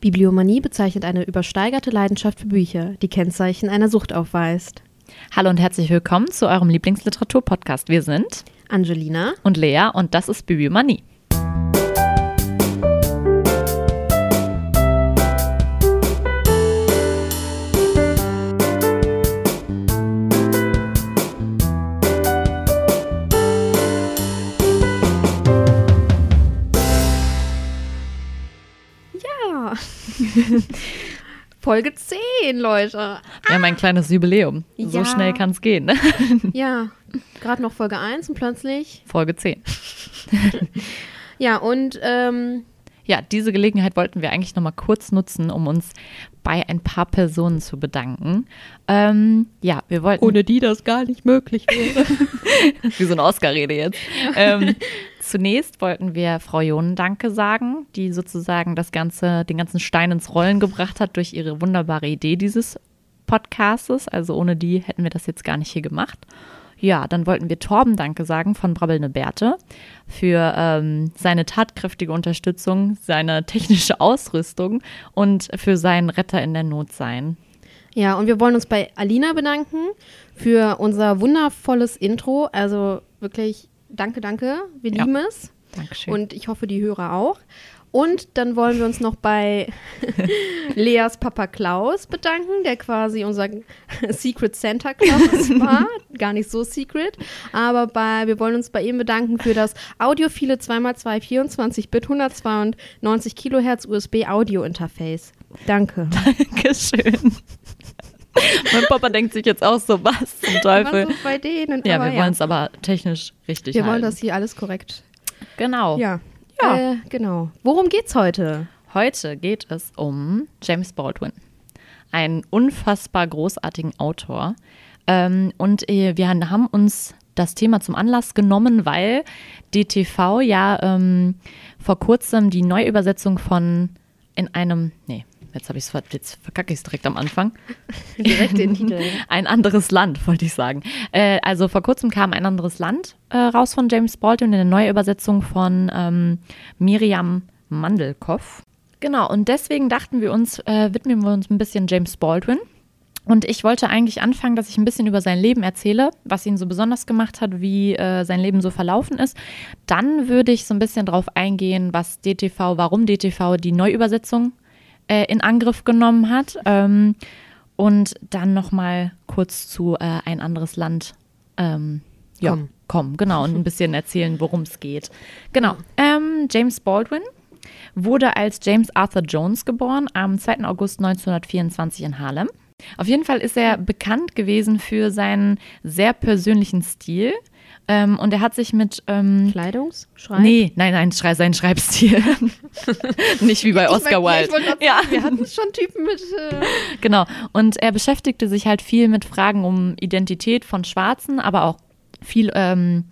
Bibliomanie bezeichnet eine übersteigerte Leidenschaft für Bücher, die Kennzeichen einer Sucht aufweist. Hallo und herzlich willkommen zu eurem Lieblingsliteratur-Podcast. Wir sind Angelina und Lea und das ist Bibliomanie. Folge 10, Leute. Wir haben ein kleines Jubiläum. So Ja. schnell kann es gehen. Ne? Ja, gerade noch Folge 1 und plötzlich. Folge 10. Ja, und ähm, Ja, diese Gelegenheit wollten wir eigentlich nochmal kurz nutzen, um uns bei ein paar Personen zu bedanken. Ähm, ja, wir wollten. die das gar nicht möglich wäre. Wie so eine Oscar-Rede jetzt. Ähm, zunächst wollten wir Frau Jonen Danke sagen, die sozusagen das Ganze, den ganzen Stein ins Rollen gebracht hat durch ihre wunderbare Idee dieses Podcastes. Also ohne die hätten wir das jetzt gar nicht hier gemacht. Ja, dann wollten wir Torben Danke sagen von Brabbelnde Bärte für ähm, seine tatkräftige Unterstützung, seine technische Ausrüstung und für seinen Retter in der Not sein. Ja, und wir wollen uns bei Alina bedanken für unser wundervolles Intro. Also wirklich danke, danke. Wir Ja. lieben es. Dankeschön. Und ich hoffe, die Hörer auch. Und dann wollen wir uns noch bei Leas Papa Klaus bedanken, der quasi unser Secret Santa Claus war. Gar nicht so secret. Aber bei, wir wollen uns bei ihm bedanken für das audiophile 2x2 24-Bit 192 Kilohertz USB Audio Interface. Danke. Dankeschön. mein Papa denkt sich jetzt auch so, was zum Teufel. Was bei denen? Ja, Aber wir wollen es aber technisch richtig Wir wollen halten. das hier alles korrekt. Genau. Ja. Ja. Äh, genau. Worum geht's heute? Heute geht es um James Baldwin, einen unfassbar großartigen Autor. Ähm, und äh, wir haben uns das Thema zum Anlass genommen, weil DTV ja ähm, vor kurzem die Neuübersetzung von in einem, nee, jetzt habe ich es jetzt verkacke ich es direkt am Anfang. Direkt den Titel. Ein anderes Land, wollte ich sagen. Äh, also vor kurzem kam ein anderes Land äh, raus von James Baldwin in der Neuübersetzung von ähm, Miriam Mandelkoff. Genau, und deswegen dachten wir uns, äh, widmen wir uns ein bisschen James Baldwin. Und ich wollte eigentlich anfangen, dass ich ein bisschen über sein Leben erzähle, was ihn so besonders gemacht hat, wie äh, sein Leben so verlaufen ist. Dann würde ich so ein bisschen drauf eingehen, was DTV, warum DTV die Neuübersetzung äh, in Angriff genommen hat. Ähm, und dann noch mal kurz zu äh, ein anderes Land ähm, ja, Kommen. kommen. Genau, und ein bisschen erzählen, worum es geht. Genau, ähm, James Baldwin wurde als James Arthur Jones geboren am 2. August 1924 in Harlem. Auf jeden Fall ist er bekannt gewesen für seinen sehr persönlichen Stil. Ähm, und er hat sich mit ähm, Kleidungsschreib? Nee, nein, nein, schrei, sein Schreibstil. Nicht wie bei Oscar Wilde. Ja. wir hatten schon Typen mit. Äh, Genau. Und er beschäftigte sich halt viel mit Fragen um Identität von Schwarzen, aber auch viel ähm,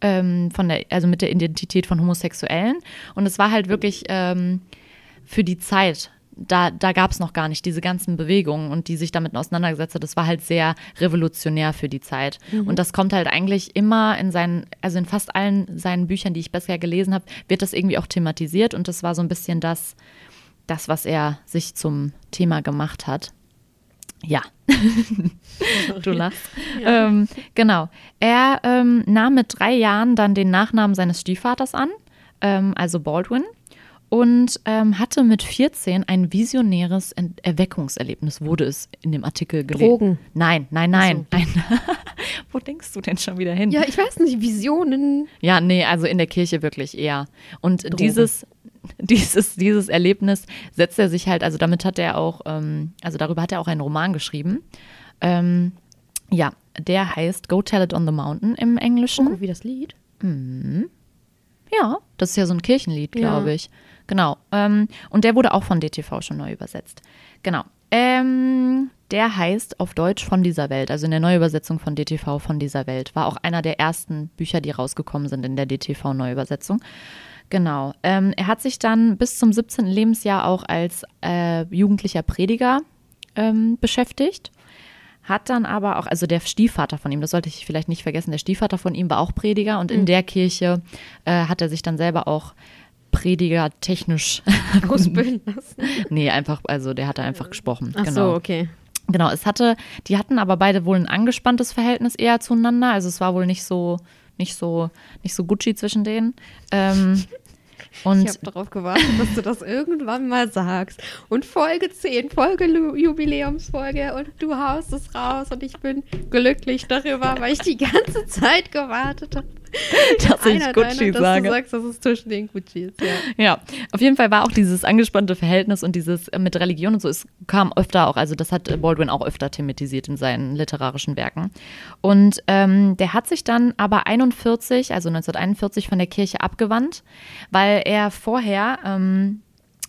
ähm, von der, also mit der Identität von Homosexuellen. Und es war halt wirklich ähm, für die Zeit. Da, da gab es noch gar nicht diese ganzen Bewegungen und die sich damit auseinandergesetzt hat. Das war halt sehr revolutionär für die Zeit. Und das kommt halt eigentlich immer in seinen, also in fast allen seinen Büchern, die ich bisher gelesen habe, wird das irgendwie auch thematisiert. Und das war so ein bisschen das, das, was er sich zum Thema gemacht hat. Ja. du lachst. Ähm, genau. Er ähm, nahm mit drei Jahren dann den Nachnamen seines Stiefvaters an, ähm, also Baldwin, und ähm, hatte mit 14 ein visionäres Ent Erweckungserlebnis, wurde es in dem Artikel gelesen. Drogen. Nein, nein, nein. Ein Wo denkst du denn schon wieder hin? ja, ich weiß nicht, Visionen. Ja, nee, also in der Kirche wirklich eher. Und dieses, dieses, dieses Erlebnis setzt er sich halt, also damit hat er auch, ähm, also darüber hat er auch einen Roman geschrieben. Ähm, ja, der heißt Go Tell It on the Mountain im Englischen. Oh, wie das Lied. Ja, das ist ja so ein Kirchenlied, Ja. glaube ich. Genau. Ähm, und der wurde auch von DTV schon neu übersetzt. Genau. Ähm, der heißt auf Deutsch von dieser Welt, also in der Neuübersetzung von DTV von dieser Welt. War auch einer der ersten Bücher, die rausgekommen sind in der DTV-Neuübersetzung. Genau. Ähm, er hat sich dann bis zum 17. Lebensjahr auch als äh, jugendlicher Prediger ähm, beschäftigt. Hat dann aber auch, also der Stiefvater von ihm, das sollte ich vielleicht nicht vergessen, der Stiefvater von ihm war auch Prediger und in der Kirche äh, hat er sich dann selber auch Prediger technisch Ausbilden lassen. nee, einfach, also der hatte einfach gesprochen. Ach genau. so, okay. Genau, es hatte, die hatten aber beide wohl ein angespanntes Verhältnis eher zueinander. Also es war wohl nicht so, nicht so, nicht so Gucci zwischen denen. Ähm, und ich habe darauf gewartet, dass du das irgendwann mal sagst. Und Folge 10, Folge Jubiläumsfolge und du haust es raus und ich bin glücklich darüber, weil ich die ganze Zeit gewartet habe. dass ich Gucci deiner, sage. Dass du sagst, dass es zwischen den Gucci ist, ja. Ja, auf jeden Fall war auch dieses angespannte Verhältnis und dieses äh, mit Religion und so, es kam öfter auch, also das hat äh, Baldwin auch öfter thematisiert in seinen literarischen Werken. Und ähm, der hat sich dann aber 41, also 1941 von der Kirche abgewandt, weil er vorher, ähm,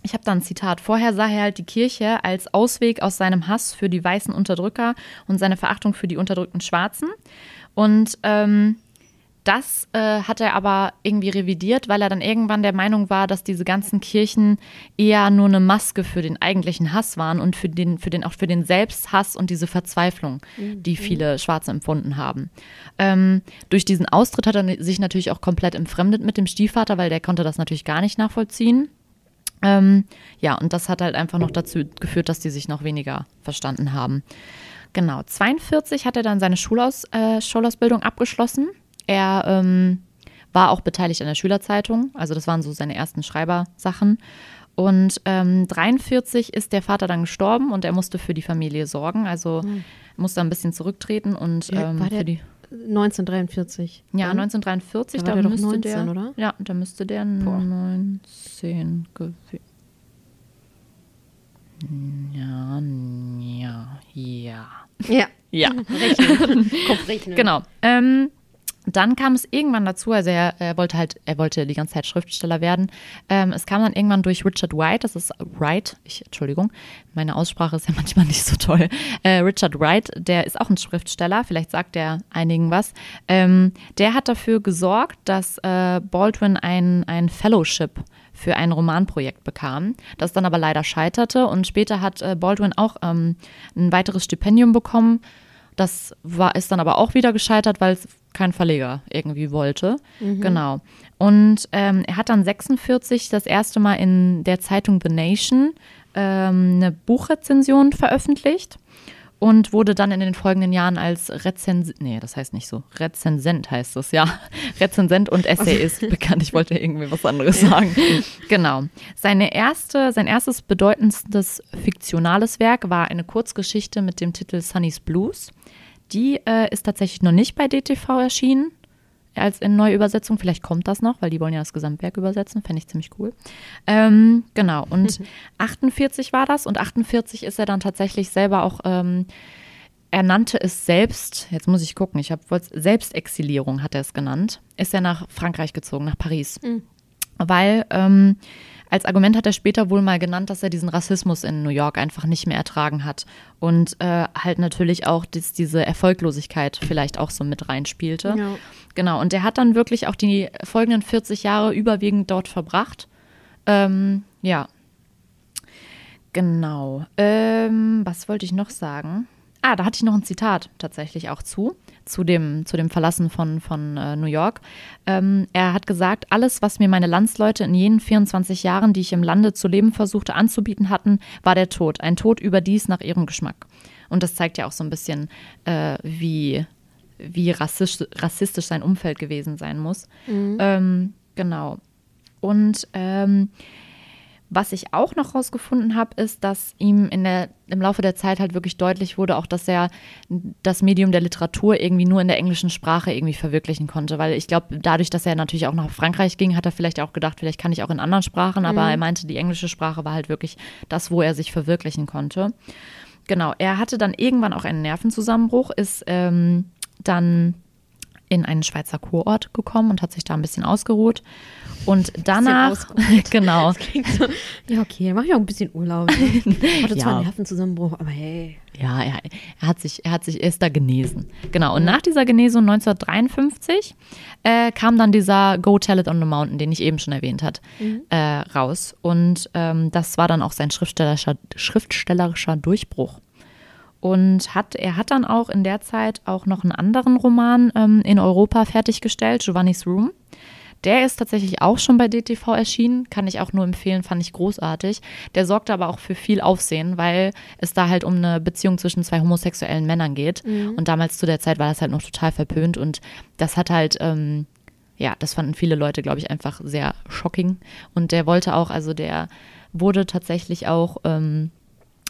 ich habe da ein Zitat, vorher sah er halt die Kirche als Ausweg aus seinem Hass für die weißen Unterdrücker und seine Verachtung für die unterdrückten Schwarzen. Und ähm, das äh, hat er aber irgendwie revidiert, weil er dann irgendwann der Meinung war, dass diese ganzen Kirchen eher nur eine Maske für den eigentlichen Hass waren und für den, für den auch für den Selbsthass und diese Verzweiflung, die viele Schwarze empfunden haben. Ähm, durch diesen Austritt hat er sich natürlich auch komplett entfremdet mit dem Stiefvater, weil der konnte das natürlich gar nicht nachvollziehen. Ähm, ja, und das hat halt einfach noch dazu geführt, dass die sich noch weniger verstanden haben. Genau, 42 hat er dann seine Schulaus, äh, Schulausbildung abgeschlossen. Er ähm, war auch beteiligt an der Schülerzeitung, also das waren so seine ersten Schreibersachen. Und ähm, 43 ist der Vater dann gestorben und er musste für die Familie sorgen, also musste ein bisschen zurücktreten und Ja, ähm, für die 1943. ja, Dann? 1943, Da war da, müsste 19, der, oder? Ja, da müsste der Boah. 19 gewesen. Ja, ja, ja. Ja. Ja. Rechnen. Kopfrechnen. Genau. Ähm, dann kam es irgendwann dazu, also er, er wollte halt, er wollte die ganze Zeit Schriftsteller werden. Ähm, es kam dann irgendwann durch Richard Wright, das ist Wright, ich, Entschuldigung, meine Aussprache ist ja manchmal nicht so toll. Äh, Richard Wright, der ist auch ein Schriftsteller, vielleicht sagt der einigen was. Ähm, der hat dafür gesorgt, dass äh, Baldwin ein, ein Fellowship für ein Romanprojekt bekam, das dann aber leider scheiterte und später hat äh, Baldwin auch ähm, ein weiteres Stipendium bekommen. Das war, ist dann aber auch wieder gescheitert, weil es kein Verleger irgendwie wollte. Genau. Und ähm, er hat dann 46 das erste Mal in der Zeitung The Nation ähm, eine Buchrezension veröffentlicht und wurde dann in den folgenden Jahren als Rezensent, nee, das heißt nicht so, Rezensent heißt es, ja, Rezensent und Essayist bekannt. Ich wollte irgendwie was anderes sagen. Genau. Seine erste, sein erstes bedeutendstes fiktionales Werk war eine Kurzgeschichte mit dem Titel Sunny's Blues. Die äh, ist tatsächlich noch nicht bei DTV erschienen, als in Neuübersetzung. Vielleicht kommt das noch, weil die wollen ja das Gesamtwerk übersetzen. Fände ich ziemlich cool. Ähm, genau. Und 48 war das. Und 48 ist er dann tatsächlich selber auch. Ähm, er nannte es selbst, jetzt muss ich gucken, ich habe Selbstexilierung hat er es genannt, ist er nach Frankreich gezogen, nach Paris. Weil ähm, als Argument hat er später wohl mal genannt, dass er diesen Rassismus in New York einfach nicht mehr ertragen hat. Und äh, halt natürlich auch dass diese Erfolglosigkeit vielleicht auch so mit reinspielte. Ja. Genau, und er hat dann wirklich auch die folgenden 40 Jahre überwiegend dort verbracht. Ähm, ja. Genau. Ähm, was wollte ich noch sagen? Ah, da hatte ich noch ein Zitat tatsächlich auch zu, zu dem, zu dem Verlassen von, von äh, New York. Ähm, er hat gesagt, alles, was mir meine Landsleute in jenen 24 Jahren, die ich im Lande zu leben versuchte, anzubieten hatten, war der Tod. Ein Tod überdies nach ihrem Geschmack. Und das zeigt ja auch so ein bisschen, äh, wie, wie rassistisch, rassistisch sein Umfeld gewesen sein muss. Ähm, genau. Und ähm, was ich auch noch rausgefunden habe, ist, dass ihm in der, im Laufe der Zeit halt wirklich deutlich wurde, auch dass er das Medium der Literatur irgendwie nur in der englischen Sprache irgendwie verwirklichen konnte. Weil ich glaube, dadurch, dass er natürlich auch nach Frankreich ging, hat er vielleicht auch gedacht, vielleicht kann ich auch in anderen Sprachen, aber er meinte, die englische Sprache war halt wirklich das, wo er sich verwirklichen konnte. Genau, er hatte dann irgendwann auch einen Nervenzusammenbruch, ist ähm, dann in einen Schweizer Kurort gekommen und hat sich da ein bisschen ausgeruht. Und danach, genau, Klingt so, ja, okay, mach ich auch ein bisschen Urlaub. Ne? Hatte zwar Ja. einen Nervenzusammenbruch, aber hey. Ja, er, er hat sich, er hat sich, er ist da genesen. Genau. Und nach dieser Genesung 1953 äh, kam dann dieser Go Tell It on the Mountain, den ich eben schon erwähnt hat, äh, raus. Und ähm, das war dann auch sein schriftstellerischer, schriftstellerischer Durchbruch. Und hat, er hat dann auch in der Zeit auch noch einen anderen Roman ähm, in Europa fertiggestellt, Giovanni's Room. Der ist tatsächlich auch schon bei DTV erschienen, kann ich auch nur empfehlen, fand ich großartig. Der sorgte aber auch für viel Aufsehen, weil es da halt um eine Beziehung zwischen zwei homosexuellen Männern geht. Mhm. Und damals zu der Zeit war das halt noch total verpönt und das hat halt, ähm, ja, das fanden viele Leute, glaube ich, einfach sehr shocking. Und der wollte auch, also der wurde tatsächlich auch ähm,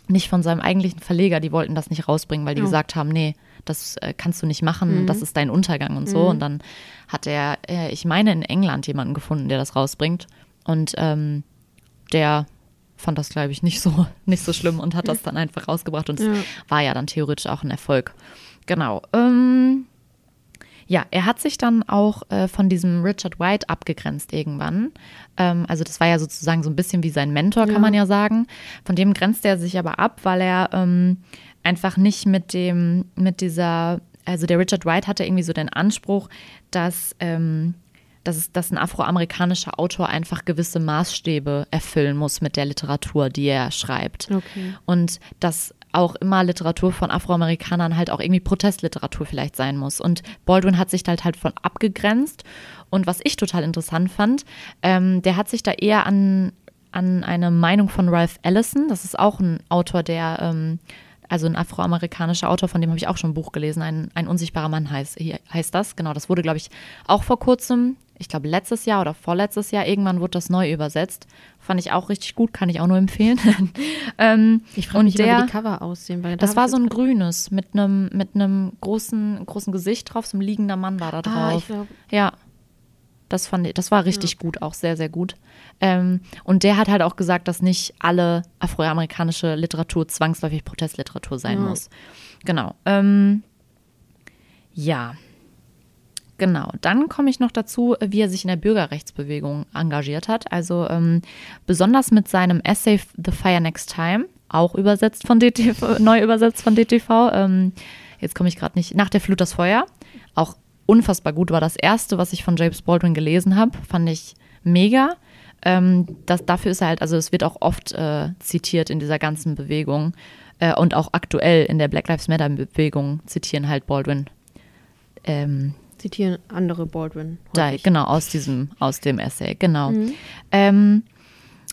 nicht von seinem eigentlichen Verleger, die wollten das nicht rausbringen, weil die oh. gesagt haben, nee, das äh, kannst du nicht machen, mhm. das ist dein Untergang und so. Mhm. Und dann hat er, äh, ich meine, in England jemanden gefunden, der das rausbringt. Und ähm, der fand das, glaube ich, nicht so, nicht so schlimm und hat das dann einfach rausgebracht. Und es ja. war ja dann theoretisch auch ein Erfolg. Genau. Ähm, ja, er hat sich dann auch äh, von diesem Richard White abgegrenzt irgendwann. Ähm, also das war ja sozusagen so ein bisschen wie sein Mentor, kann ja. man ja sagen. Von dem grenzt er sich aber ab, weil er ähm, einfach nicht mit dem, mit dieser, also der Richard White hatte irgendwie so den Anspruch, dass ähm, dass, es, dass ein afroamerikanischer Autor einfach gewisse Maßstäbe erfüllen muss mit der Literatur, die er schreibt. Okay. Und dass auch immer Literatur von Afroamerikanern halt auch irgendwie Protestliteratur vielleicht sein muss. Und Baldwin hat sich halt halt von abgegrenzt. Und was ich total interessant fand, ähm, der hat sich da eher an, an eine Meinung von Ralph Ellison, das ist auch ein Autor, der ähm, also ein afroamerikanischer Autor, von dem habe ich auch schon ein Buch gelesen, ein, ein unsichtbarer Mann heißt, heißt das. Genau, das wurde, glaube ich, auch vor kurzem, ich glaube letztes Jahr oder vorletztes Jahr, irgendwann wurde das neu übersetzt. Fand ich auch richtig gut, kann ich auch nur empfehlen. ähm, ich frage mich, der, wie die Cover aussehen. Weil da das war so ein grünes mit einem mit großen, großen Gesicht drauf, so ein liegender Mann war da ah, drauf. Ah, ja. Das fand ich, das war richtig ja. gut, auch sehr, sehr gut. Ähm, und der hat halt auch gesagt, dass nicht alle afroamerikanische Literatur zwangsläufig Protestliteratur sein ja. muss. Genau. Ähm, ja. Genau, dann komme ich noch dazu, wie er sich in der Bürgerrechtsbewegung engagiert hat. Also ähm, besonders mit seinem Essay The Fire Next Time, auch übersetzt von DTV, neu übersetzt von DTV. Ähm, jetzt komme ich gerade nicht, nach der Flut das Feuer. Auch unfassbar gut, war das erste, was ich von James Baldwin gelesen habe. Fand ich mega. Ähm, das, dafür ist er halt, also es wird auch oft äh, zitiert in dieser ganzen Bewegung äh, und auch aktuell in der Black Lives Matter Bewegung zitieren halt Baldwin. Ähm, zitieren andere Baldwin. Da, genau, aus diesem, aus dem Essay, genau. Mhm. Ähm,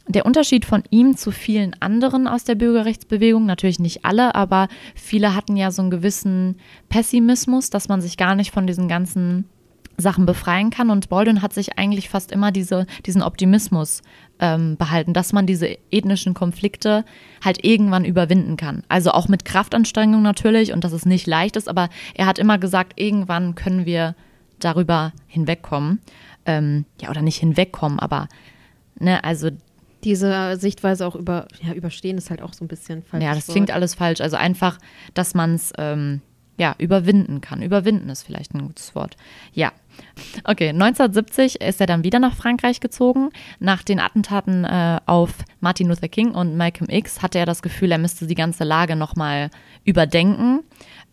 der Unterschied von ihm zu vielen anderen aus der Bürgerrechtsbewegung, natürlich nicht alle, aber viele hatten ja so einen gewissen Pessimismus, dass man sich gar nicht von diesen ganzen Sachen befreien kann. Und Baldwin hat sich eigentlich fast immer diese, diesen Optimismus ähm, behalten, dass man diese ethnischen Konflikte halt irgendwann überwinden kann. Also auch mit Kraftanstrengung natürlich und dass es nicht leicht ist, aber er hat immer gesagt, irgendwann können wir darüber hinwegkommen. Ähm, ja, oder nicht hinwegkommen, aber ne, also diese Sichtweise auch über, ja, überstehen ist halt auch so ein bisschen falsch. Ja, das klingt alles falsch. Also einfach, dass man es ähm, ja, überwinden kann. Überwinden ist vielleicht ein gutes Wort. Ja. Okay, 1970 ist er dann wieder nach Frankreich gezogen. Nach den Attentaten äh, auf Martin Luther King und Malcolm X hatte er das Gefühl, er müsste die ganze Lage nochmal überdenken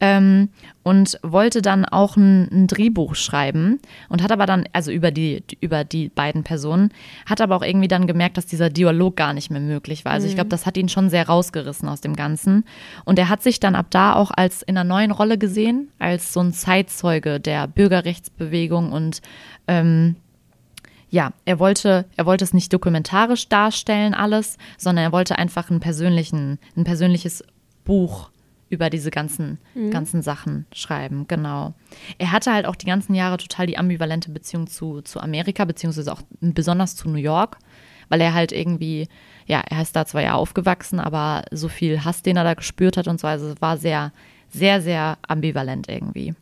ähm, und wollte dann auch ein, ein, Drehbuch schreiben und hat aber dann, also über die, über die beiden Personen, hat aber auch irgendwie dann gemerkt, dass dieser Dialog gar nicht mehr möglich war. Also mhm. ich glaube, das hat ihn schon sehr rausgerissen aus dem Ganzen. Und er hat sich dann ab da auch als in einer neuen Rolle gesehen, als so ein Zeitzeuge der Bürgerrechtsbewegung und ähm, ja, er wollte, er wollte es nicht dokumentarisch darstellen, alles, sondern er wollte einfach einen persönlichen, ein persönliches Buch über diese ganzen, mhm. ganzen Sachen schreiben, genau. Er hatte halt auch die ganzen Jahre total die ambivalente Beziehung zu, zu Amerika, beziehungsweise auch besonders zu New York, weil er halt irgendwie, ja, er ist da zwar ja aufgewachsen, aber so viel Hass, den er da gespürt hat und so, also es war sehr, sehr, sehr ambivalent irgendwie.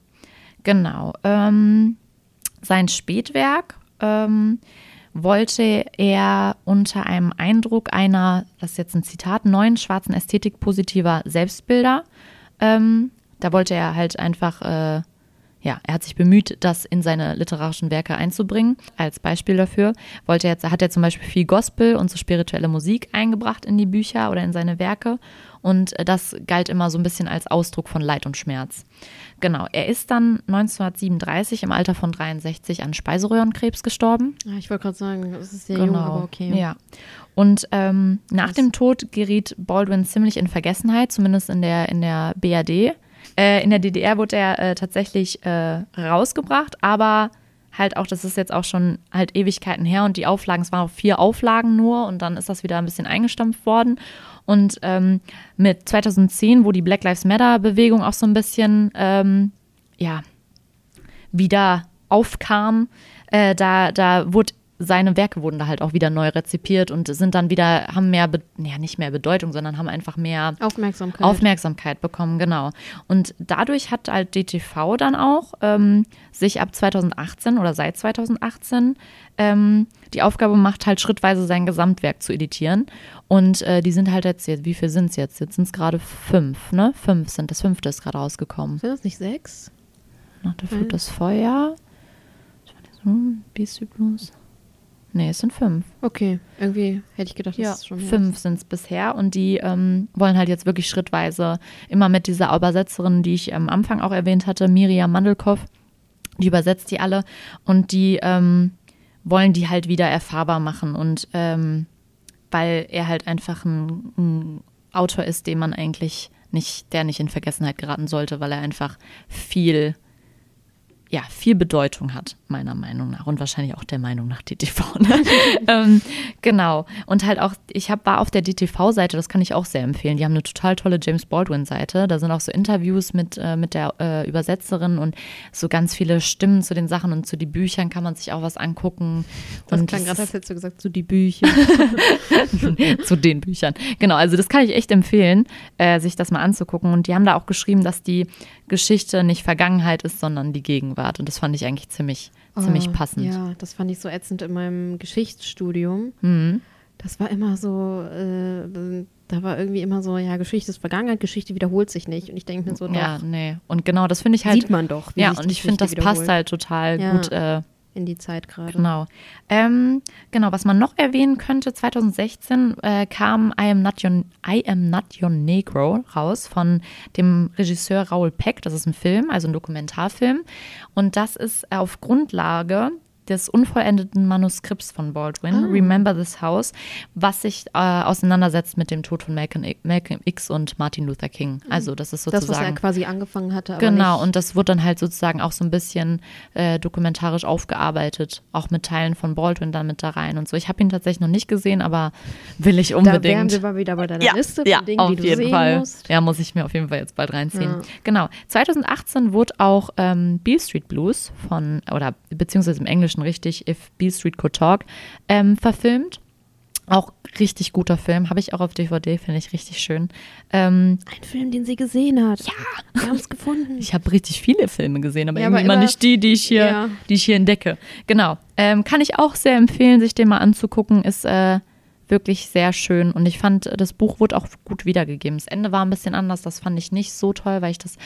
Genau. Ähm, sein Spätwerk ähm, wollte er unter einem Eindruck einer, das ist jetzt ein Zitat, neuen schwarzen Ästhetik positiver Selbstbilder ähm, da wollte er halt einfach, äh, ja, er hat sich bemüht, das in seine literarischen Werke einzubringen. Als Beispiel dafür wollte er hat er zum Beispiel viel Gospel und so spirituelle Musik eingebracht in die Bücher oder in seine Werke. Und äh, das galt immer so ein bisschen als Ausdruck von Leid und Schmerz. Genau, er ist dann 1937 im Alter von 63 an Speiseröhrenkrebs gestorben. Ich wollte gerade sagen, das ist sehr genau. jung, aber okay. Ja. Und ähm, nach dem Tod geriet Baldwin ziemlich in Vergessenheit, zumindest in der, in der BRD. Äh, in der DDR wurde er äh, tatsächlich äh, rausgebracht, aber halt auch, das ist jetzt auch schon halt Ewigkeiten her und die Auflagen, es waren auch vier Auflagen nur und dann ist das wieder ein bisschen eingestampft worden. Und ähm, mit 2010, wo die Black Lives Matter-Bewegung auch so ein bisschen, ähm, ja, wieder aufkam, äh, da, da wurde seine Werke wurden da halt auch wieder neu rezipiert und sind dann wieder, haben mehr, ja nicht mehr Bedeutung, sondern haben einfach mehr Aufmerksamkeit. Aufmerksamkeit bekommen, genau. Und dadurch hat halt DTV dann auch ähm, sich ab 2018 oder seit 2018 ähm, die Aufgabe gemacht, halt schrittweise sein Gesamtwerk zu editieren. Und äh, die sind halt jetzt, wie viel sind es jetzt? Jetzt sind es gerade fünf, ne? Fünf sind, das fünfte ist gerade rausgekommen. Sind das nicht sechs? Nach der Flut das Feuer. Beastie Blues. Nee, es sind fünf. Okay, irgendwie hätte ich gedacht, das Ja, ist schon fünf sind es bisher und die ähm, wollen halt jetzt wirklich schrittweise immer mit dieser Übersetzerin, die ich am Anfang auch erwähnt hatte, Miriam Mandelkow, die übersetzt die alle und die ähm, wollen die halt wieder erfahrbar machen und ähm, weil er halt einfach ein, ein Autor ist, den man eigentlich nicht, der nicht in Vergessenheit geraten sollte, weil er einfach viel ja, viel Bedeutung hat, meiner Meinung nach. Und wahrscheinlich auch der Meinung nach DTV. Ne? ähm, genau. Und halt auch, ich hab, war auf der DTV-Seite, das kann ich auch sehr empfehlen. Die haben eine total tolle James Baldwin-Seite. Da sind auch so Interviews mit, äh, mit der äh, Übersetzerin und so ganz viele Stimmen zu den Sachen und zu den Büchern kann man sich auch was angucken. Das und klang gerade, als hättest du gesagt, so die Bücher. zu den Büchern. Genau, also das kann ich echt empfehlen, äh, sich das mal anzugucken. Und die haben da auch geschrieben, dass die Geschichte nicht Vergangenheit ist, sondern die Gegenwart. Und das fand ich eigentlich ziemlich, ziemlich Oh, passend. Ja, das fand ich so ätzend in meinem Geschichtsstudium. Mhm. Das war immer so, äh, da war irgendwie immer so, ja, Geschichte ist Vergangenheit, Geschichte wiederholt sich nicht. Und ich denke mir so, doch, Ja, nee. Und genau, das finde ich halt. sieht man doch. wie ja, und ich finde, das passt halt total Ja. gut. Äh, in die Zeit gerade. Genau. Ähm, genau, was man noch erwähnen könnte, 2016 äh, kam I Am, Not Your, I Am Not Your Negro raus von dem Regisseur Raoul Peck. Das ist ein Film, also ein Dokumentarfilm. Und das ist auf Grundlage des unvollendeten Manuskripts von Baldwin, Ah. Remember This House, was sich äh, auseinandersetzt mit dem Tod von Malcolm, Malcolm X und Martin Luther King. Also das ist sozusagen Das, was er quasi angefangen hatte, aber Genau, nicht, und das wird dann halt sozusagen auch so ein bisschen äh, dokumentarisch aufgearbeitet, auch mit Teilen von Baldwin dann mit da rein und so. Ich habe ihn tatsächlich noch nicht gesehen, aber will ich da wären unbedingt. wir mal wieder bei deiner ja, Liste von ja, Dingen, auf die du jeden sehen Fall. musst. Ja, muss ich mir auf jeden Fall jetzt bald reinziehen. Ja. Genau. 2018 wurde auch ähm, Beale Street Blues von, oder beziehungsweise im Englischen richtig, If Beale Street Could Talk, ähm, verfilmt. Auch richtig guter Film, habe ich auch auf DVD, finde ich richtig schön. Ähm, Ein Film, den sie gesehen hat. Ja. Wir haben es gefunden. ich habe richtig viele Filme gesehen, aber Ja, irgendwie aber immer immer- nicht die, die ich hier, Ja. die ich hier entdecke. Genau. Ähm, kann ich auch sehr empfehlen, sich den mal anzugucken. Ist äh, wirklich sehr schön. Und ich fand, das Buch wurde auch gut wiedergegeben. Das Ende war ein bisschen anders. Das fand ich nicht so toll, weil ich das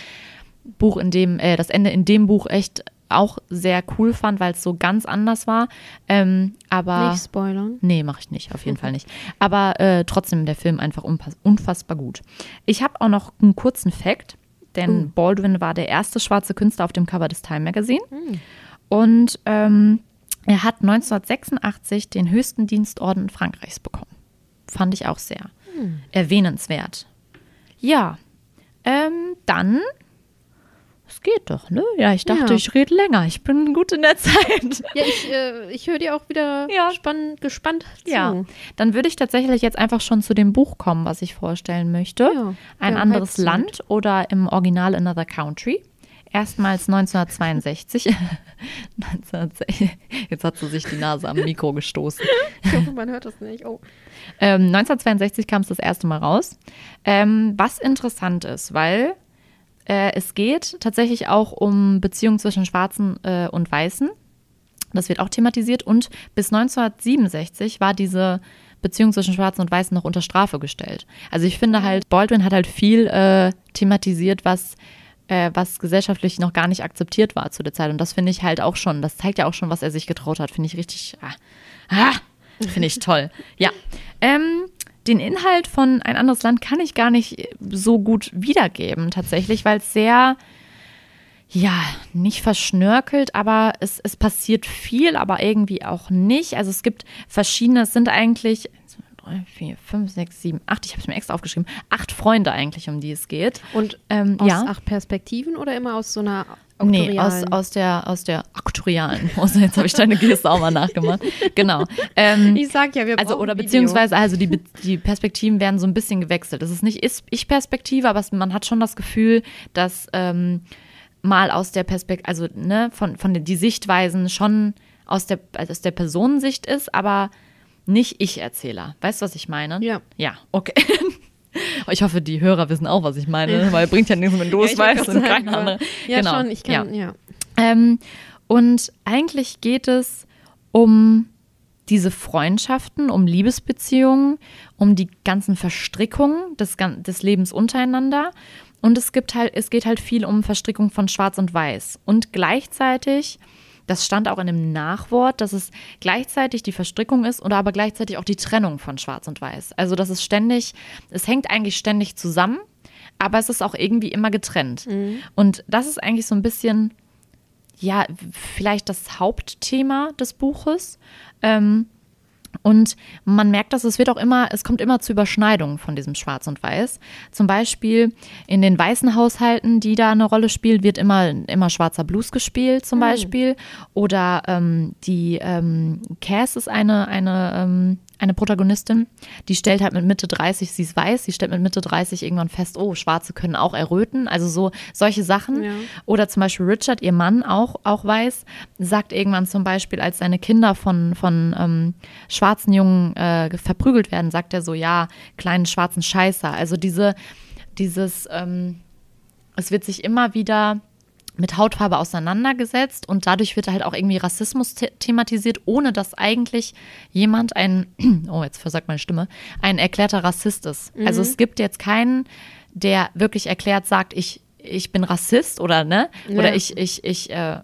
Buch in dem, äh, das Ende in dem Buch echt auch sehr cool fand, weil es so ganz anders war. Ähm, aber Nicht spoilern. Nee, mache ich nicht, auf jeden Fall nicht. Aber äh, trotzdem der Film einfach unfassbar gut. Ich habe auch noch einen kurzen Fact, denn Baldwin war der erste schwarze Künstler auf dem Cover des Time Magazine. Und ähm, er hat 1986 den höchsten Dienstorden Frankreichs bekommen. Fand ich auch sehr erwähnenswert. Ja, ähm, dann. Es geht doch, ne? Ja, ich dachte, Ja. ich rede länger. Ich bin gut in der Zeit. Ja, ich, äh, ich höre dir auch wieder Ja. spann gespannt zu. Ja, dann würde ich tatsächlich jetzt einfach schon zu dem Buch kommen, was ich vorstellen möchte. Ja, Ein haben anderes Halbzeit. Land oder im Original Another Country. Erstmals 1962. 1960 Jetzt hat sie sich die Nase am Mikro gestoßen. Ich hoffe, man hört das nicht. Oh. Ähm, 1962 kam es das erste Mal raus. Ähm, was interessant ist, weil äh, es geht tatsächlich auch um Beziehungen zwischen Schwarzen äh, und Weißen. Das wird auch thematisiert. Und bis 1967 war diese Beziehung zwischen Schwarzen und Weißen noch unter Strafe gestellt. Also ich finde halt, Baldwin hat halt viel äh, thematisiert, was äh, was gesellschaftlich noch gar nicht akzeptiert war zu der Zeit. Und das finde ich halt auch schon, das zeigt ja auch schon, was er sich getraut hat. Finde ich richtig, ah, ah, finde ich toll. Ja. Ähm, den Inhalt von Ein anderes Land kann ich gar nicht so gut wiedergeben, tatsächlich, weil es sehr, ja, nicht verschnörkelt, aber es, es passiert viel, aber irgendwie auch nicht. Also es gibt verschiedene, es sind eigentlich. drei, vier, fünf, sechs, sieben, acht, ich habe es mir extra aufgeschrieben, acht Freunde eigentlich, um die es geht. Und Ähm, aus ja. acht Perspektiven oder immer aus so einer Nee, aus, aus der, aus der aktorialen Hose. Jetzt habe ich deine Geste auch mal nachgemacht. Genau. Ähm, ich sag ja, wir also brauchen oder Video. beziehungsweise also die, die Perspektiven werden so ein bisschen gewechselt. Das ist nicht Ich-Perspektive, aber es, man hat schon das Gefühl, dass ähm, mal aus der Perspektive, also ne, von, von den, die Sichtweisen schon aus der, also aus der Personensicht ist, aber nicht Ich-Erzähler. Weißt du, was ich meine? Ja. Ja, okay. Ich hoffe, die Hörer wissen auch, was ich meine, weil bringt ja nichts, wenn du Ja, es weißt und sagen, kein anderer. Ja, Genau. schon, ich kann, ja. Ähm, und eigentlich geht es um diese Freundschaften, um Liebesbeziehungen, um die ganzen Verstrickungen des, des Lebens untereinander. Und es gibt halt, es geht halt viel um Verstrickung von Schwarz und Weiß. Und gleichzeitig, das stand auch in dem Nachwort, dass es gleichzeitig die Verstrickung ist oder aber gleichzeitig auch die Trennung von Schwarz und Weiß. Also das ist ständig, es hängt eigentlich ständig zusammen, aber es ist auch irgendwie immer getrennt. Und das ist eigentlich so ein bisschen ja, vielleicht das Hauptthema des Buches. Ähm, und man merkt, dass es wird auch immer, es kommt immer zu Überschneidungen von diesem Schwarz und Weiß. Zum Beispiel in den weißen Haushalten, die da eine Rolle spielt, wird immer, immer schwarzer Blues gespielt, zum Beispiel. Oder ähm, die ähm, Cass ist eine, eine, ähm, eine Protagonistin, die stellt halt mit Mitte 30, sie ist weiß, sie stellt mit Mitte 30 irgendwann fest, oh, Schwarze können auch erröten. Also so solche Sachen. Ja. Oder zum Beispiel Richard, ihr Mann, auch, auch weiß, sagt irgendwann zum Beispiel, als seine Kinder von, von ähm, schwarzen Jungen äh, verprügelt werden, sagt er so, ja, kleinen schwarzen Scheißer. Also diese, dieses, ähm, es wird sich immer wieder mit Hautfarbe auseinandergesetzt und dadurch wird halt auch irgendwie Rassismus the thematisiert, ohne dass eigentlich jemand ein, oh, jetzt versagt meine Stimme, ein erklärter Rassist ist. Also es gibt jetzt keinen, der wirklich erklärt sagt, ich, ich bin Rassist oder ne, oder Ja. ich, ich, ich, äh,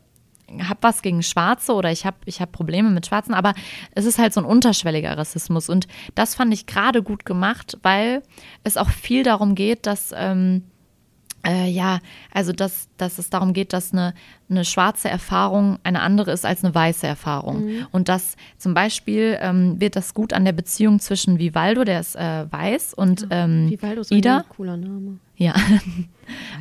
habe was gegen Schwarze oder ich habe ich hab Probleme mit Schwarzen, aber es ist halt so ein unterschwelliger Rassismus und das fand ich gerade gut gemacht, weil es auch viel darum geht, dass ähm, äh, ja, also dass, dass es darum geht, dass eine, eine schwarze Erfahrung eine andere ist als eine weiße Erfahrung. Und dass zum Beispiel ähm, wird das gut an der Beziehung zwischen Vivaldo, der ist äh, weiß, und ähm, Vivaldo ist Ida. ein cooler Name. Ja.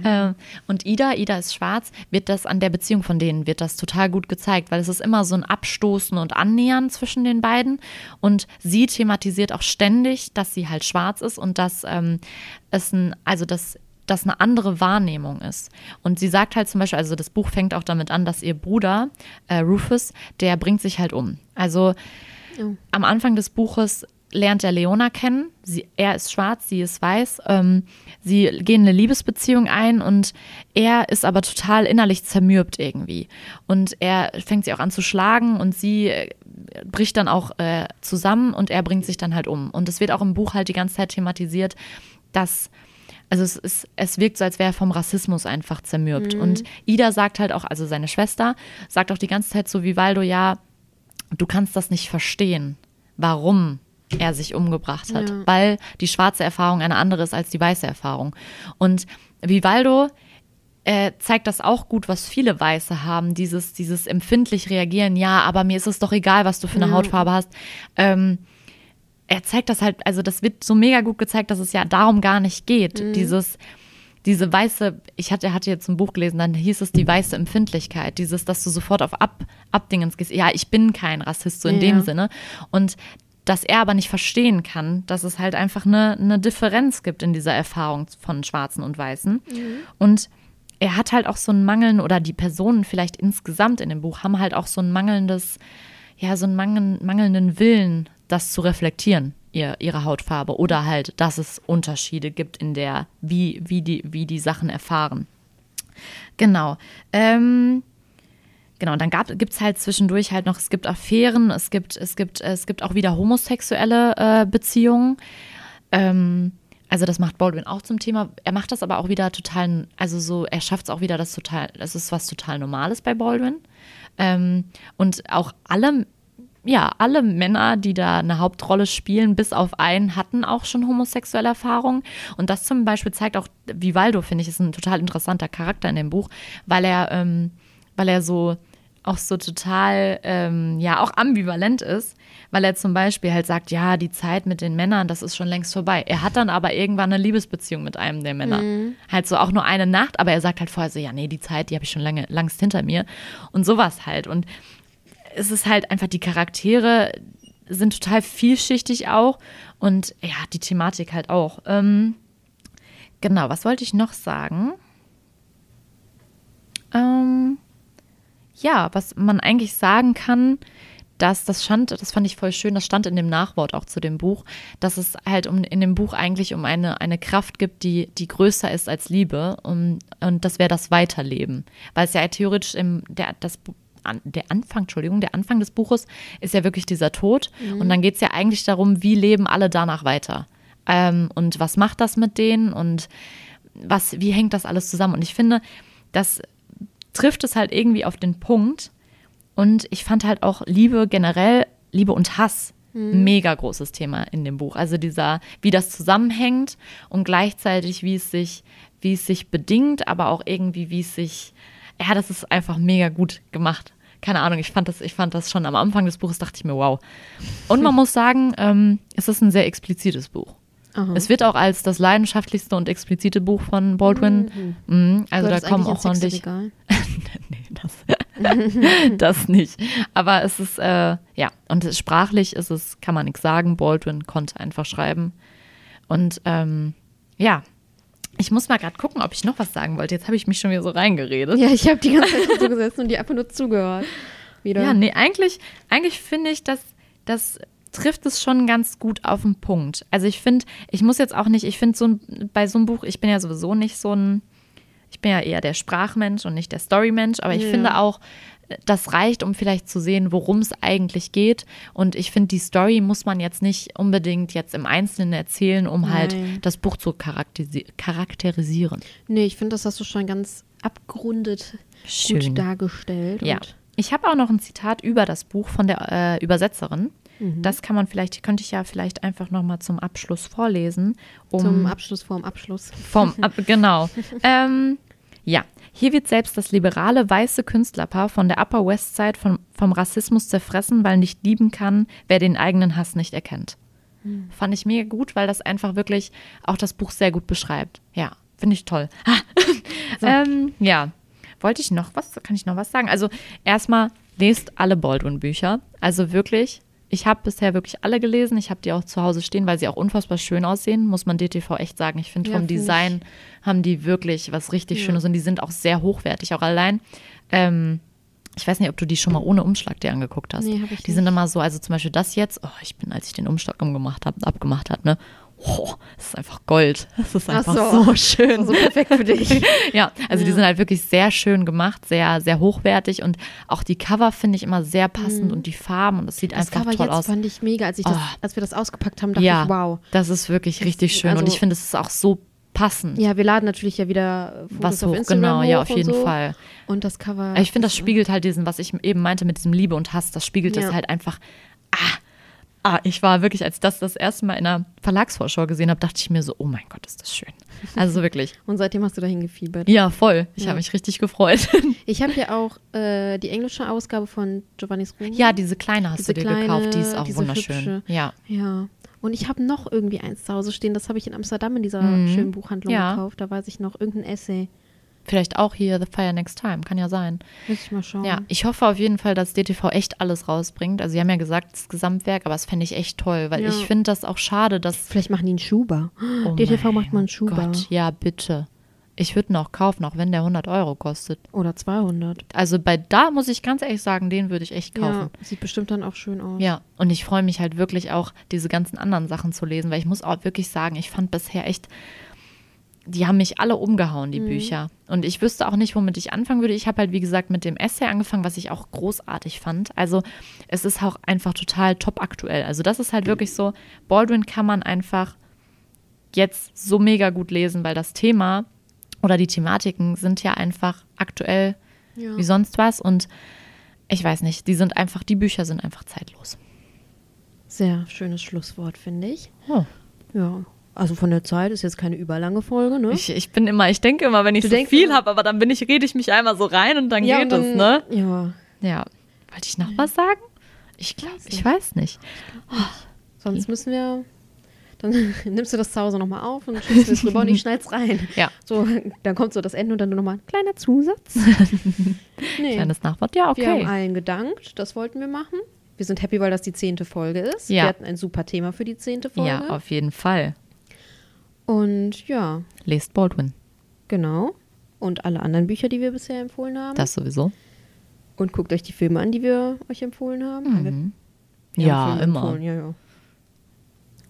Ähm, und Ida, Ida ist schwarz, wird das an der Beziehung von denen, wird das total gut gezeigt, weil es ist immer so ein Abstoßen und Annähern zwischen den beiden. Und sie thematisiert auch ständig, dass sie halt schwarz ist und dass ähm, es ein, also dass das eine andere Wahrnehmung ist. Und sie sagt halt zum Beispiel, also das Buch fängt auch damit an, dass ihr Bruder, äh, Rufus, der bringt sich halt um. Also Oh. am Anfang des Buches lernt er Leona kennen. Sie, er ist schwarz, sie ist weiß. Ähm, sie gehen eine Liebesbeziehung ein und er ist aber total innerlich zermürbt irgendwie. Und er fängt sie auch an zu schlagen und sie äh, bricht dann auch äh, zusammen und er bringt sich dann halt um. Und es wird auch im Buch halt die ganze Zeit thematisiert, dass also es, ist, es wirkt so, als wäre er vom Rassismus einfach zermürbt. Und Ida sagt halt auch, also seine Schwester, sagt auch die ganze Zeit so Vivaldo, ja, du kannst das nicht verstehen, warum er sich umgebracht hat, Ja. weil die schwarze Erfahrung eine andere ist als die weiße Erfahrung. Und Vivaldo äh, zeigt das auch gut, was viele Weiße haben, dieses, dieses empfindlich reagieren, ja, aber mir ist es doch egal, was du für eine Ja. Hautfarbe hast. Ähm, er zeigt das halt, also das wird so mega gut gezeigt, dass es ja darum gar nicht geht. Dieses, diese weiße, ich hatte, hatte jetzt ein Buch gelesen, dann hieß es die weiße Empfindlichkeit, dieses, dass du sofort auf Ab, Abdingens gehst. Ja, ich bin kein Rassist, so in Ja. dem Sinne. Und dass er aber nicht verstehen kann, dass es halt einfach eine, eine Differenz gibt in dieser Erfahrung von Schwarzen und Weißen. Und er hat halt auch so einen Mangeln, oder die Personen vielleicht insgesamt in dem Buch haben halt auch so ein mangelndes, ja, so einen mangel, mangelnden Willen, das zu reflektieren, ihr, ihre Hautfarbe. Oder halt, dass es Unterschiede gibt in der, wie, wie, die, wie die Sachen erfahren. Genau. Ähm, Genau, und dann gibt es halt zwischendurch halt noch, es gibt Affären, es gibt, es gibt, es gibt auch wieder homosexuelle äh, Beziehungen. Ähm, also das macht Baldwin auch zum Thema. Er macht das aber auch wieder total, also so, er schafft es auch wieder, das total, das ist was total Normales bei Baldwin. Ähm, und auch alle, ja, alle Männer, die da eine Hauptrolle spielen, bis auf einen, hatten auch schon homosexuelle Erfahrungen. Und das zum Beispiel zeigt auch, Vivaldo, finde ich, ist ein total interessanter Charakter in dem Buch, weil er, ähm, weil er so auch so total, ähm, ja, auch ambivalent ist, weil er zum Beispiel halt sagt, ja, die Zeit mit den Männern, das ist schon längst vorbei. Er hat dann aber irgendwann eine Liebesbeziehung mit einem der Männer. Halt so auch nur eine Nacht, aber er sagt halt vorher so, ja, nee, die Zeit, die habe ich schon lange, langst hinter mir. Und sowas halt. Und es ist halt einfach, die Charaktere sind total vielschichtig auch und ja, die Thematik halt auch. Ähm, genau, was wollte ich noch sagen? Ähm, ja, was man eigentlich sagen kann, dass das stand, das fand ich voll schön, das stand in dem Nachwort auch zu dem Buch, dass es halt um, in dem Buch eigentlich um eine, eine Kraft gibt, die, die größer ist als Liebe und, und das wäre das Weiterleben. Weil es ja theoretisch im, der, das, an, der Anfang, Entschuldigung, der Anfang des Buches ist ja wirklich dieser Tod. Und dann geht es ja eigentlich darum, wie leben alle danach weiter? Ähm, und was macht das mit denen? Und was, wie hängt das alles zusammen? Und ich finde, das trifft es halt irgendwie auf den Punkt, und ich fand halt auch Liebe generell, Liebe und Hass, mega großes Thema in dem Buch. Also dieser, wie das zusammenhängt und gleichzeitig, wie es sich, wie es sich bedingt, aber auch irgendwie, wie es sich, ja, das ist einfach mega gut gemacht. Keine Ahnung, ich fand das, ich fand das schon am Anfang des Buches, dachte ich mir, wow. Und man muss sagen, ähm, es ist ein sehr explizites Buch. Aha. Es wird auch als das leidenschaftlichste und explizite Buch von Baldwin. Mhm. Also Gehört da kommen auch ordentlich. Nee, das, das nicht. Aber es ist, äh, ja, und sprachlich ist es, kann man nichts sagen. Baldwin konnte einfach schreiben. Und ähm, ja, ich muss mal gerade gucken, ob ich noch was sagen wollte. Jetzt habe ich mich schon wieder so reingeredet. Ja, ich habe die ganze Zeit so gesessen und die einfach nur zugehört. Wieder. Ja, nee, eigentlich, eigentlich finde ich, dass das trifft es schon ganz gut auf den Punkt. Also ich finde, ich muss jetzt auch nicht, ich finde so ein, bei so einem Buch, ich bin ja sowieso nicht so ein, ich bin ja eher der Sprachmensch und nicht der Storymensch, aber ich Ja. finde auch, das reicht, um vielleicht zu sehen, worum es eigentlich geht. Und ich finde, die Story muss man jetzt nicht unbedingt jetzt im Einzelnen erzählen, um halt Nein. das Buch zu charakterisi charakterisieren. Nee, ich finde, das hast du schon ganz abgerundet Schön. gut dargestellt. Ja. Ich habe auch noch ein Zitat über das Buch von der äh, Übersetzerin. Mhm. Das kann man vielleicht, könnte ich ja vielleicht einfach nochmal zum Abschluss vorlesen. Um zum Abschluss vorm Abschluss. vom, ab, genau. ähm, ja, hier wird selbst das liberale weiße Künstlerpaar von der Upper West Side vom, vom Rassismus zerfressen, weil nicht lieben kann, wer den eigenen Hass nicht erkennt. Hm. Fand ich mega gut, weil das einfach wirklich auch das Buch sehr gut beschreibt. Ja, finde ich toll. Ah. ähm, ja, wollte ich noch was? Kann ich noch was sagen? Also erstmal lest alle Baldwin-Bücher. Also wirklich. Ich habe bisher wirklich alle gelesen. Ich habe die auch zu Hause stehen, weil sie auch unfassbar schön aussehen, muss man DTV echt sagen. Ich finde Ja, vom find ich. Design haben die wirklich was richtig Schönes und die sind auch sehr hochwertig. Auch allein, ähm, ich weiß nicht, ob du die schon mal ohne Umschlag dir angeguckt hast. Nee, hab ich die sind nicht. immer so, also zum Beispiel das jetzt, oh, ich bin, als ich den Umschlag umgemacht habe, abgemacht habe, ne? Oh, das ist einfach Gold. Das ist Ach einfach so. so. schön. So perfekt für dich. Ja, also die Ja. sind halt wirklich sehr schön gemacht, sehr, sehr hochwertig und auch die Cover finde ich immer sehr passend und die Farben und es sieht Mhm. Das einfach Cover toll jetzt aus. fand ich mega. Als, ich das, Oh. als wir das ausgepackt haben, dachte Ja, ich, wow. das ist wirklich richtig schön und also- ich finde, es ist auch so passend. Ja, wir laden natürlich ja wieder Fotos was auf hoch, Instagram genau, ja, hoch auf und jeden so. Fall. Und das Cover. Ich finde, das spiegelt halt diesen, was ich eben meinte mit diesem Liebe und Hass, das spiegelt Ja. das halt einfach. Ah, ah, ich war wirklich, als das das erste Mal in einer Verlagsvorschau gesehen habe, dachte ich mir so, oh mein Gott, ist das schön. Also wirklich. Und seitdem hast du dahin gefiebert. Ja, voll. Ich Ja. habe mich richtig gefreut. Ich habe ja auch äh, die englische Ausgabe von Giovanni's Ruhm. ja, diese kleine hast Diese du dir kleine, gekauft, die ist auch diese wunderschön. hübsche. Ja. Ja. Und ich habe noch irgendwie eins zu Hause stehen. Das habe ich in Amsterdam in dieser Mhm. schönen Buchhandlung Ja. gekauft. Da weiß ich noch irgendein Essay. Vielleicht auch hier The Fire Next Time, kann ja sein. Muss ich mal schauen. Ja, ich hoffe auf jeden Fall, dass DTV echt alles rausbringt. Also, sie haben ja gesagt, das Gesamtwerk, aber das fände ich echt toll, weil Ja. ich finde das auch schade, dass. Vielleicht machen die einen Schuber. Oh DTV macht mal einen Schuber. Gott, ja, bitte. Ich würde noch kaufen, auch wenn der 100 Euro kostet. Oder 200. Also, bei da muss ich ganz ehrlich sagen, den würde ich echt kaufen. Ja, sieht bestimmt dann auch schön aus. Ja, und ich freue mich halt wirklich auch, diese ganzen anderen Sachen zu lesen, weil ich muss auch wirklich sagen, ich fand bisher echt, die haben mich alle umgehauen, Mhm. die Bücher. Und ich wüsste auch nicht, womit ich anfangen würde. Ich habe halt, wie gesagt, mit dem Essay angefangen, was ich auch großartig fand. Also es ist auch einfach total top aktuell. Also das ist halt wirklich so, Baldwin kann man einfach jetzt so mega gut lesen, weil das Thema oder die Thematiken sind ja einfach aktuell Ja. wie sonst was. Und ich weiß nicht, die sind einfach, die Bücher sind einfach zeitlos. Sehr schönes Schlusswort, finde ich. Oh. Ja. Also von der Zeit ist jetzt keine überlange Folge, ne? Ich, ich bin immer, ich denke immer, wenn ich Du so viel habe, aber dann bin ich, rede ich mich einmal so rein und dann ja, geht es, ne? Ja. Ja. Wollte ich noch was sagen? Ich glaube, ich weiß nicht. Sonst müssen wir. Dann nimmst du das zu Hause nochmal auf und schiebst es rüber und ich schneid's rein. Ja. So, dann kommt so das Ende und dann nur nochmal ein kleiner Zusatz. nee. Kleines Nachwort, ja, Wir haben okay. allen gedankt, das wollten wir machen. Wir sind happy, weil das die zehnte Folge ist. Ja. Wir hatten ein super Thema für die zehnte Folge. Ja, auf jeden Fall. Und ja, Lest Baldwin. genau. Und alle anderen Bücher, die wir bisher empfohlen haben. Das sowieso. Und guckt euch die Filme an, die wir euch empfohlen haben. Mhm. wir Ja, immer. Ja, ja.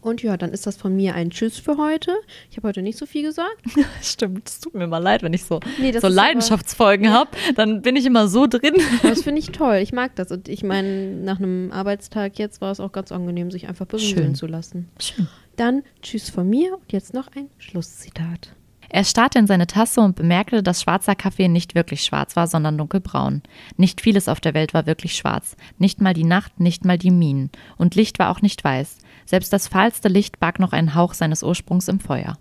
Und ja, dann ist das von mir ein Tschüss für heute. Ich habe heute nicht so viel gesagt. Stimmt, es tut mir mal leid, wenn ich so, Nee, so Leidenschaftsfolgen habe, dann bin ich immer so drin. Das finde ich toll. Ich mag das. Und ich meine, nach einem Arbeitstag jetzt war es auch ganz angenehm, sich einfach Schön. zu lassen. Schön. Dann Tschüss von mir und jetzt noch ein Schlusszitat. Er starrte in seine Tasse und bemerkte, dass schwarzer Kaffee nicht wirklich schwarz war, sondern dunkelbraun. Nicht vieles auf der Welt war wirklich schwarz. Nicht mal die Nacht, nicht mal die Minen. Und Licht war auch nicht weiß. Selbst das fahlste Licht barg noch einen Hauch seines Ursprungs im Feuer.